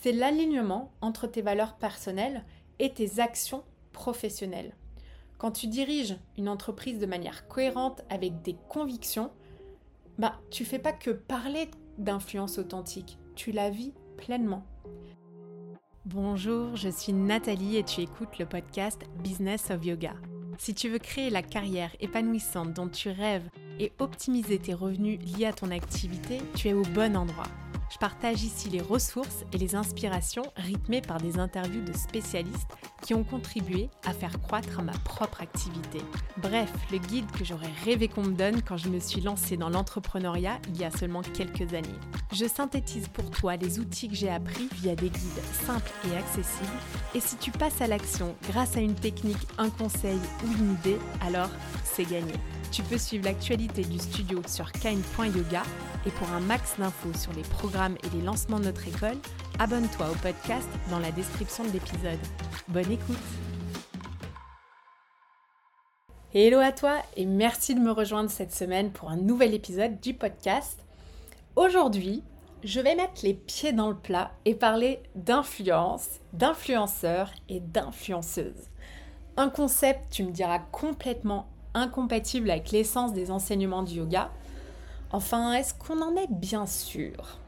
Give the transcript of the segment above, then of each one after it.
c'est l'alignement entre tes valeurs personnelles et tes actions professionnelles. Quand tu diriges une entreprise de manière cohérente avec des convictions, bah, tu fais pas que parler d'influence authentique, tu la vis pleinement. Bonjour, je suis Nathalie et tu écoutes le podcast Business of Yoga. Si tu veux créer la carrière épanouissante dont tu rêves et optimiser tes revenus liés à ton activité, tu es au bon endroit. Je partage ici les ressources et les inspirations rythmées par des interviews de spécialistes qui ont contribué à faire croître ma propre activité. Bref, le guide que j'aurais rêvé qu'on me donne quand je me suis lancée dans l'entrepreneuriat il y a seulement quelques années. Je synthétise pour toi les outils que j'ai appris via des guides simples et accessibles. Et si tu passes à l'action grâce à une technique, un conseil ou une idée, alors c'est gagné. Tu peux suivre l'actualité du studio sur kind.yoga et pour un max d'infos sur les programmes et les lancements de notre école, abonne-toi au podcast dans la description de l'épisode. Bonne écoute Hello à toi et merci de me rejoindre cette semaine pour un nouvel épisode du podcast. Aujourd'hui, je vais mettre les pieds dans le plat et parler d'influence, d'influenceurs et d'influenceuses. Un concept, tu me diras, complètement incompatible avec l'essence des enseignements du yoga. Enfin, est-ce qu'on en est bien sûr?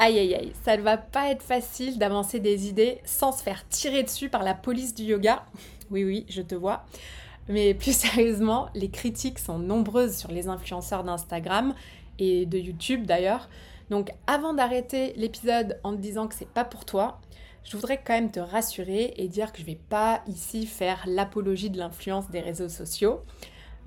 Aïe aïe aïe, ça ne va pas être facile d'avancer des idées sans se faire tirer dessus par la police du yoga. Oui oui, je te vois. Mais plus sérieusement, les critiques sont nombreuses sur les influenceurs d'Instagram et de YouTube d'ailleurs. Donc avant d'arrêter l'épisode en te disant que c'est pas pour toi, je voudrais quand même te rassurer et dire que je vais pas ici faire l'apologie de l'influence des réseaux sociaux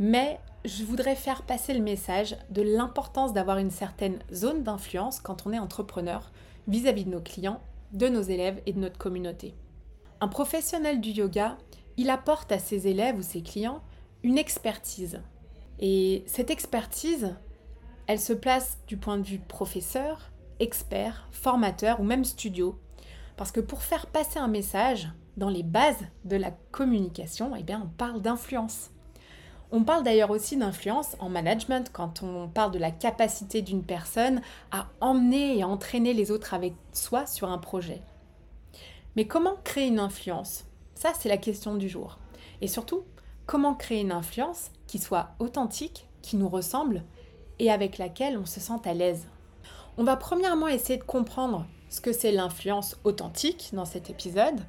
mais je voudrais faire passer le message de l'importance d'avoir une certaine zone d'influence quand on est entrepreneur vis-à-vis de nos clients, de nos élèves et de notre communauté. Un professionnel du yoga, il apporte à ses élèves ou ses clients une expertise. Et cette expertise, elle se place du point de vue professeur, expert, formateur ou même studio. Parce que pour faire passer un message, dans les bases de la communication, eh on parle d'influence. On parle d'ailleurs aussi d'influence en management quand on parle de la capacité d'une personne à emmener et entraîner les autres avec soi sur un projet. Mais comment créer une influence? Ça, c'est la question du jour. Et surtout, comment créer une influence qui soit authentique, qui nous ressemble et avec laquelle on se sent à l'aise? On va premièrement essayer de comprendre ce que c'est l'influence authentique dans cet épisode.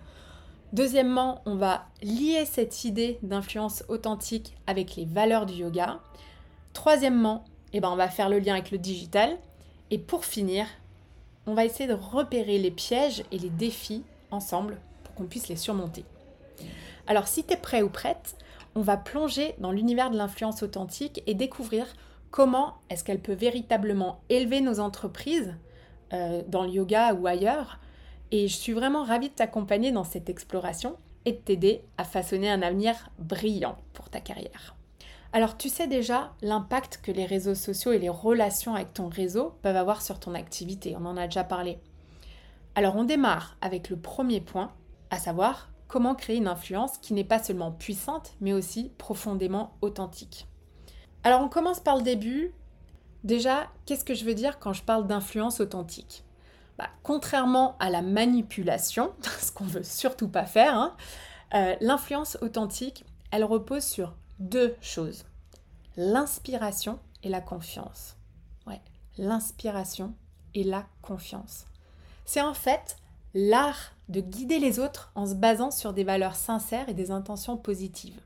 Deuxièmement, on va lier cette idée d'influence authentique avec les valeurs du yoga. Troisièmement, eh ben, on va faire le lien avec le digital. Et pour finir, on va essayer de repérer les pièges et les défis ensemble pour qu'on puisse les surmonter. Alors si tu es prêt ou prête, on va plonger dans l'univers de l'influence authentique et découvrir comment est-ce qu'elle peut véritablement élever nos entreprises euh, dans le yoga ou ailleurs et je suis vraiment ravie de t'accompagner dans cette exploration et de t'aider à façonner un avenir brillant pour ta carrière. Alors tu sais déjà l'impact que les réseaux sociaux et les relations avec ton réseau peuvent avoir sur ton activité, on en a déjà parlé. Alors on démarre avec le premier point, à savoir comment créer une influence qui n'est pas seulement puissante, mais aussi profondément authentique. Alors on commence par le début. Déjà, qu'est-ce que je veux dire quand je parle d'influence authentique? Bah, contrairement à la manipulation, ce qu'on veut surtout pas faire, hein, euh, l'influence authentique, elle repose sur deux choses l'inspiration et la confiance. Ouais, l'inspiration et la confiance. C'est en fait l'art de guider les autres en se basant sur des valeurs sincères et des intentions positives.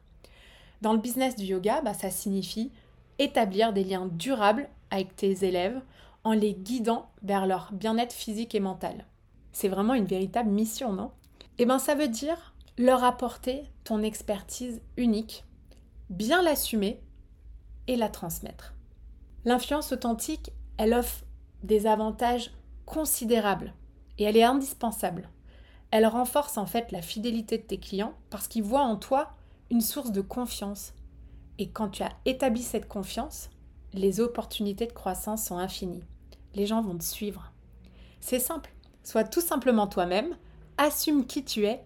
Dans le business du yoga, bah, ça signifie établir des liens durables avec tes élèves en les guidant vers leur bien-être physique et mental. C'est vraiment une véritable mission, non? Eh bien, ça veut dire leur apporter ton expertise unique, bien l'assumer et la transmettre. L'influence authentique, elle offre des avantages considérables et elle est indispensable. Elle renforce en fait la fidélité de tes clients parce qu'ils voient en toi une source de confiance. Et quand tu as établi cette confiance, les opportunités de croissance sont infinies les gens vont te suivre. C'est simple. Sois tout simplement toi-même, assume qui tu es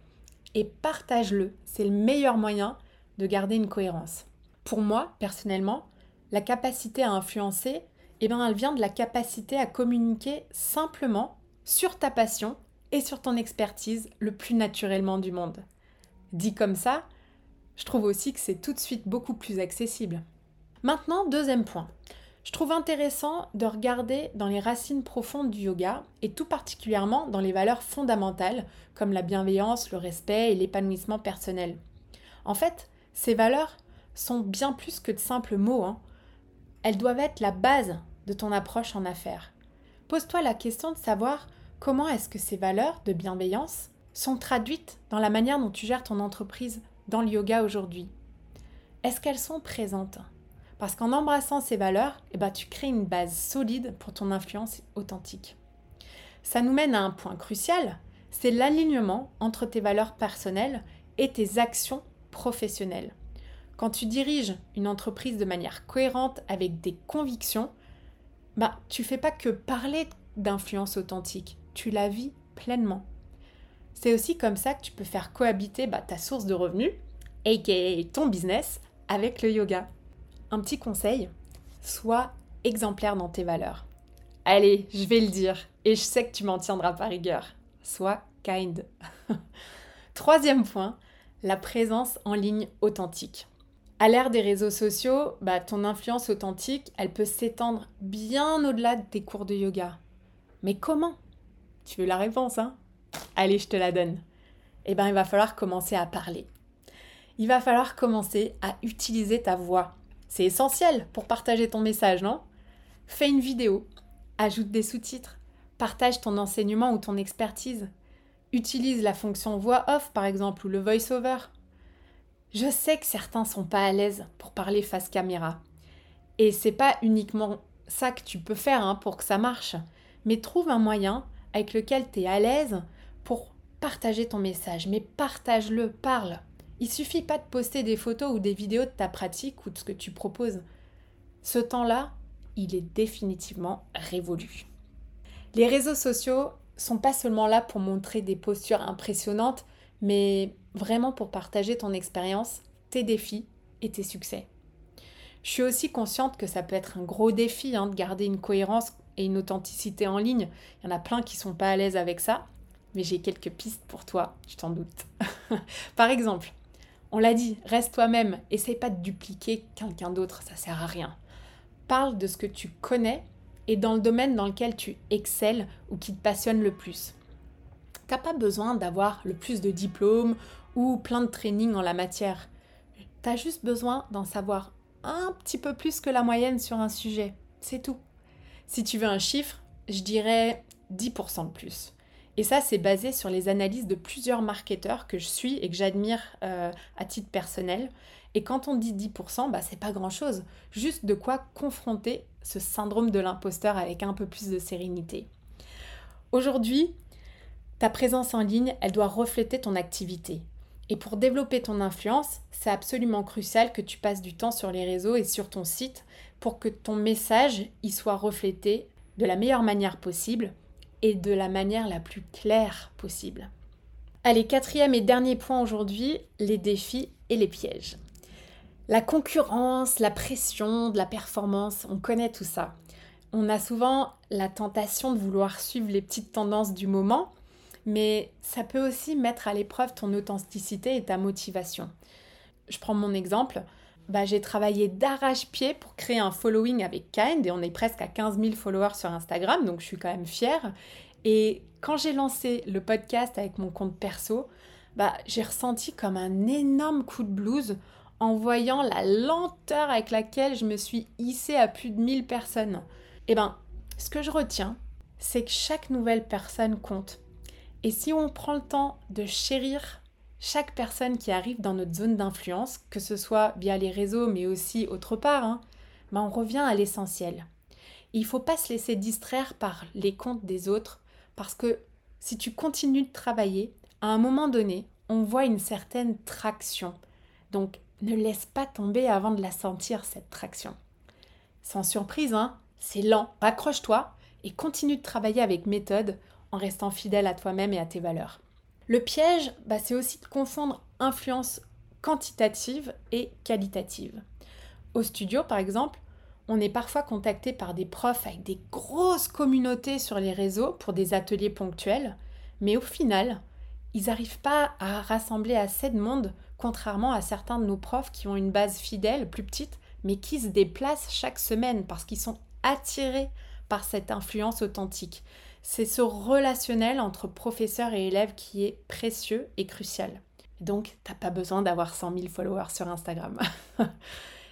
et partage-le. C'est le meilleur moyen de garder une cohérence. Pour moi, personnellement, la capacité à influencer, eh bien, elle vient de la capacité à communiquer simplement sur ta passion et sur ton expertise le plus naturellement du monde. Dit comme ça, je trouve aussi que c'est tout de suite beaucoup plus accessible. Maintenant, deuxième point. Je trouve intéressant de regarder dans les racines profondes du yoga et tout particulièrement dans les valeurs fondamentales comme la bienveillance, le respect et l'épanouissement personnel. En fait, ces valeurs sont bien plus que de simples mots. Hein. Elles doivent être la base de ton approche en affaires. Pose-toi la question de savoir comment est-ce que ces valeurs de bienveillance sont traduites dans la manière dont tu gères ton entreprise dans le yoga aujourd'hui. Est-ce qu'elles sont présentes? Parce qu'en embrassant ces valeurs, eh ben, tu crées une base solide pour ton influence authentique. Ça nous mène à un point crucial, c'est l'alignement entre tes valeurs personnelles et tes actions professionnelles. Quand tu diriges une entreprise de manière cohérente avec des convictions, bah, tu fais pas que parler d'influence authentique, tu la vis pleinement. C'est aussi comme ça que tu peux faire cohabiter bah, ta source de revenus, aka ton business, avec le yoga. Un petit conseil, sois exemplaire dans tes valeurs. Allez, je vais le dire, et je sais que tu m'en tiendras par rigueur. Sois kind. Troisième point, la présence en ligne authentique. À l'ère des réseaux sociaux, bah, ton influence authentique, elle peut s'étendre bien au-delà de tes cours de yoga. Mais comment? Tu veux la réponse, hein? Allez, je te la donne. Eh bien, il va falloir commencer à parler. Il va falloir commencer à utiliser ta voix. C'est essentiel pour partager ton message, non? Fais une vidéo, ajoute des sous-titres, partage ton enseignement ou ton expertise. Utilise la fonction voix off par exemple ou le voice-over. Je sais que certains sont pas à l'aise pour parler face caméra. Et c'est pas uniquement ça que tu peux faire hein, pour que ça marche, mais trouve un moyen avec lequel tu es à l'aise pour partager ton message. Mais partage-le, parle. Il suffit pas de poster des photos ou des vidéos de ta pratique ou de ce que tu proposes. Ce temps-là, il est définitivement révolu. Les réseaux sociaux sont pas seulement là pour montrer des postures impressionnantes, mais vraiment pour partager ton expérience, tes défis et tes succès. Je suis aussi consciente que ça peut être un gros défi hein, de garder une cohérence et une authenticité en ligne. Il y en a plein qui sont pas à l'aise avec ça, mais j'ai quelques pistes pour toi, je t'en doute. Par exemple, on l'a dit, reste toi-même, essaye pas de dupliquer quelqu'un d'autre, ça sert à rien. Parle de ce que tu connais et dans le domaine dans lequel tu excelles ou qui te passionne le plus. T'as pas besoin d'avoir le plus de diplômes ou plein de training en la matière. Tu as juste besoin d'en savoir un petit peu plus que la moyenne sur un sujet. C'est tout. Si tu veux un chiffre, je dirais 10% de plus. Et ça, c'est basé sur les analyses de plusieurs marketeurs que je suis et que j'admire euh, à titre personnel. Et quand on dit 10%, bah, c'est pas grand-chose. Juste de quoi confronter ce syndrome de l'imposteur avec un peu plus de sérénité. Aujourd'hui, ta présence en ligne, elle doit refléter ton activité. Et pour développer ton influence, c'est absolument crucial que tu passes du temps sur les réseaux et sur ton site pour que ton message y soit reflété de la meilleure manière possible et de la manière la plus claire possible. Allez, quatrième et dernier point aujourd'hui, les défis et les pièges. La concurrence, la pression, de la performance, on connaît tout ça. On a souvent la tentation de vouloir suivre les petites tendances du moment mais ça peut aussi mettre à l'épreuve ton authenticité et ta motivation. Je prends mon exemple. Bah, j'ai travaillé d'arrache-pied pour créer un following avec Kind et on est presque à 15 000 followers sur Instagram, donc je suis quand même fière. Et quand j'ai lancé le podcast avec mon compte perso, bah, j'ai ressenti comme un énorme coup de blues en voyant la lenteur avec laquelle je me suis hissée à plus de 1000 personnes. Eh ben, ce que je retiens, c'est que chaque nouvelle personne compte. Et si on prend le temps de chérir chaque personne qui arrive dans notre zone d'influence, que ce soit via les réseaux mais aussi autre part, hein, ben on revient à l'essentiel. Il ne faut pas se laisser distraire par les comptes des autres parce que si tu continues de travailler, à un moment donné, on voit une certaine traction. Donc ne laisse pas tomber avant de la sentir, cette traction. Sans surprise, hein, c'est lent. Raccroche-toi et continue de travailler avec méthode en restant fidèle à toi-même et à tes valeurs. Le piège, bah, c'est aussi de confondre influence quantitative et qualitative. Au studio, par exemple, on est parfois contacté par des profs avec des grosses communautés sur les réseaux pour des ateliers ponctuels, Mais au final, ils n'arrivent pas à rassembler assez de monde, contrairement à certains de nos profs qui ont une base fidèle, plus petite, mais qui se déplacent chaque semaine parce qu'ils sont attirés par cette influence authentique. C'est ce relationnel entre professeur et élève qui est précieux et crucial. Donc, t'as pas besoin d'avoir 100 000 followers sur Instagram.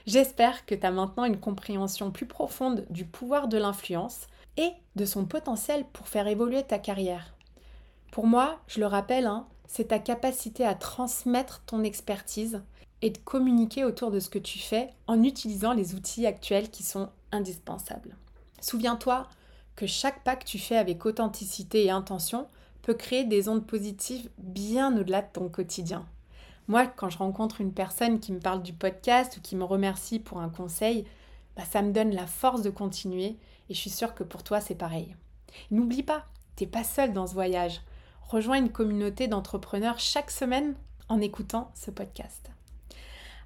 J'espère que tu as maintenant une compréhension plus profonde du pouvoir de l'influence et de son potentiel pour faire évoluer ta carrière. Pour moi, je le rappelle, hein, c'est ta capacité à transmettre ton expertise et de communiquer autour de ce que tu fais en utilisant les outils actuels qui sont indispensables. Souviens-toi que chaque pas que tu fais avec authenticité et intention peut créer des ondes positives bien au-delà de ton quotidien. Moi, quand je rencontre une personne qui me parle du podcast ou qui me remercie pour un conseil, bah, ça me donne la force de continuer et je suis sûre que pour toi, c'est pareil. N'oublie pas, t'es pas seul dans ce voyage. Rejoins une communauté d'entrepreneurs chaque semaine en écoutant ce podcast.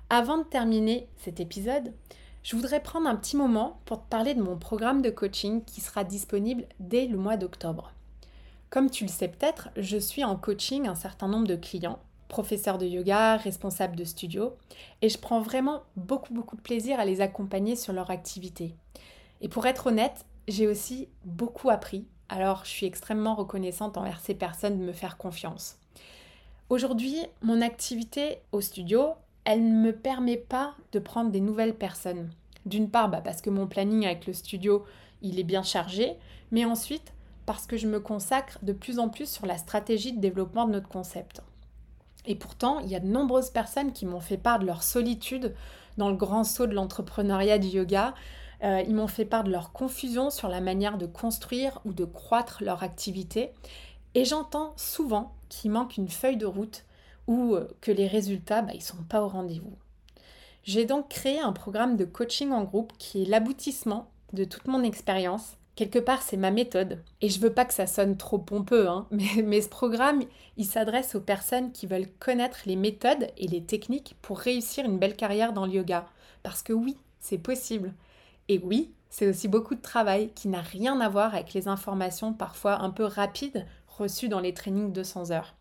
Avant de terminer cet épisode, je voudrais prendre un petit moment pour te parler de mon programme de coaching qui sera disponible dès le mois d'octobre. Comme tu le sais peut-être, je suis en coaching un certain nombre de clients, professeurs de yoga, responsables de studio, et je prends vraiment beaucoup beaucoup de plaisir à les accompagner sur leur activité. Et pour être honnête, j'ai aussi beaucoup appris, alors je suis extrêmement reconnaissante envers ces personnes de me faire confiance. Aujourd'hui, mon activité au studio, elle ne me permet pas de prendre des nouvelles personnes. D'une part, bah, parce que mon planning avec le studio, il est bien chargé, mais ensuite parce que je me consacre de plus en plus sur la stratégie de développement de notre concept. Et pourtant, il y a de nombreuses personnes qui m'ont fait part de leur solitude dans le grand saut de l'entrepreneuriat du yoga. Euh, ils m'ont fait part de leur confusion sur la manière de construire ou de croître leur activité. Et j'entends souvent qu'il manque une feuille de route ou que les résultats, bah, ils ne sont pas au rendez-vous. J'ai donc créé un programme de coaching en groupe qui est l'aboutissement de toute mon expérience. Quelque part, c'est ma méthode. Et je veux pas que ça sonne trop pompeux, hein, mais, mais ce programme, il s'adresse aux personnes qui veulent connaître les méthodes et les techniques pour réussir une belle carrière dans le yoga. Parce que oui, c'est possible. Et oui, c'est aussi beaucoup de travail qui n'a rien à voir avec les informations parfois un peu rapides reçues dans les trainings de 200 heures.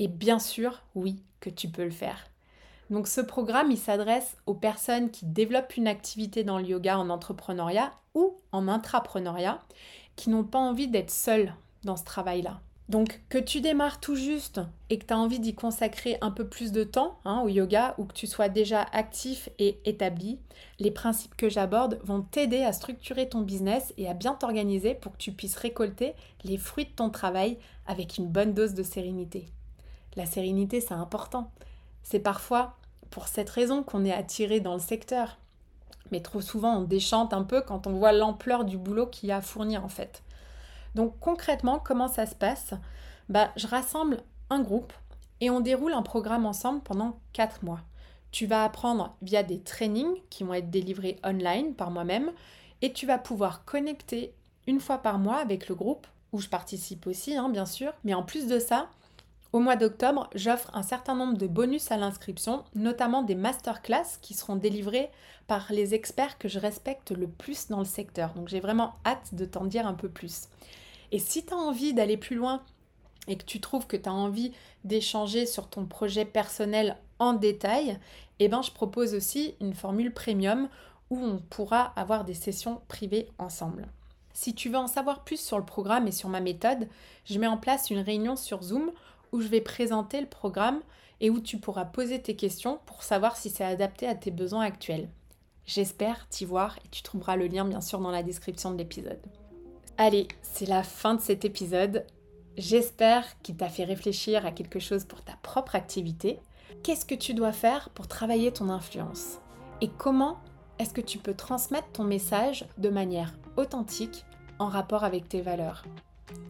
Et bien sûr, oui, que tu peux le faire. Donc ce programme, il s'adresse aux personnes qui développent une activité dans le yoga en entrepreneuriat ou en intrapreneuriat, qui n'ont pas envie d'être seules dans ce travail-là. Donc que tu démarres tout juste et que tu as envie d'y consacrer un peu plus de temps hein, au yoga ou que tu sois déjà actif et établi, les principes que j'aborde vont t'aider à structurer ton business et à bien t'organiser pour que tu puisses récolter les fruits de ton travail avec une bonne dose de sérénité. La sérénité, c'est important. C'est parfois pour cette raison qu'on est attiré dans le secteur. Mais trop souvent, on déchante un peu quand on voit l'ampleur du boulot qu'il y a à fournir en fait. Donc concrètement, comment ça se passe? Bah, Je rassemble un groupe et on déroule un programme ensemble pendant 4 mois. Tu vas apprendre via des trainings qui vont être délivrés online par moi-même et tu vas pouvoir connecter une fois par mois avec le groupe où je participe aussi, hein, bien sûr. Mais en plus de ça, au mois d'octobre, j'offre un certain nombre de bonus à l'inscription, notamment des masterclass qui seront délivrés par les experts que je respecte le plus dans le secteur. Donc j'ai vraiment hâte de t'en dire un peu plus. Et si tu as envie d'aller plus loin et que tu trouves que tu as envie d'échanger sur ton projet personnel en détail, eh ben je propose aussi une formule premium où on pourra avoir des sessions privées ensemble. Si tu veux en savoir plus sur le programme et sur ma méthode, je mets en place une réunion sur Zoom où je vais présenter le programme et où tu pourras poser tes questions pour savoir si c'est adapté à tes besoins actuels. J'espère t'y voir et tu trouveras le lien bien sûr dans la description de l'épisode. Allez, c'est la fin de cet épisode. J'espère qu'il t'a fait réfléchir à quelque chose pour ta propre activité. Qu'est-ce que tu dois faire pour travailler ton influence? Et comment est-ce que tu peux transmettre ton message de manière authentique en rapport avec tes valeurs?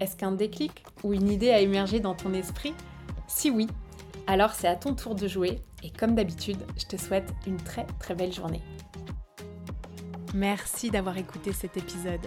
Est-ce qu'un déclic ou une idée a émergé dans ton esprit? Si oui, alors c'est à ton tour de jouer et comme d'habitude, je te souhaite une très très belle journée. Merci d'avoir écouté cet épisode.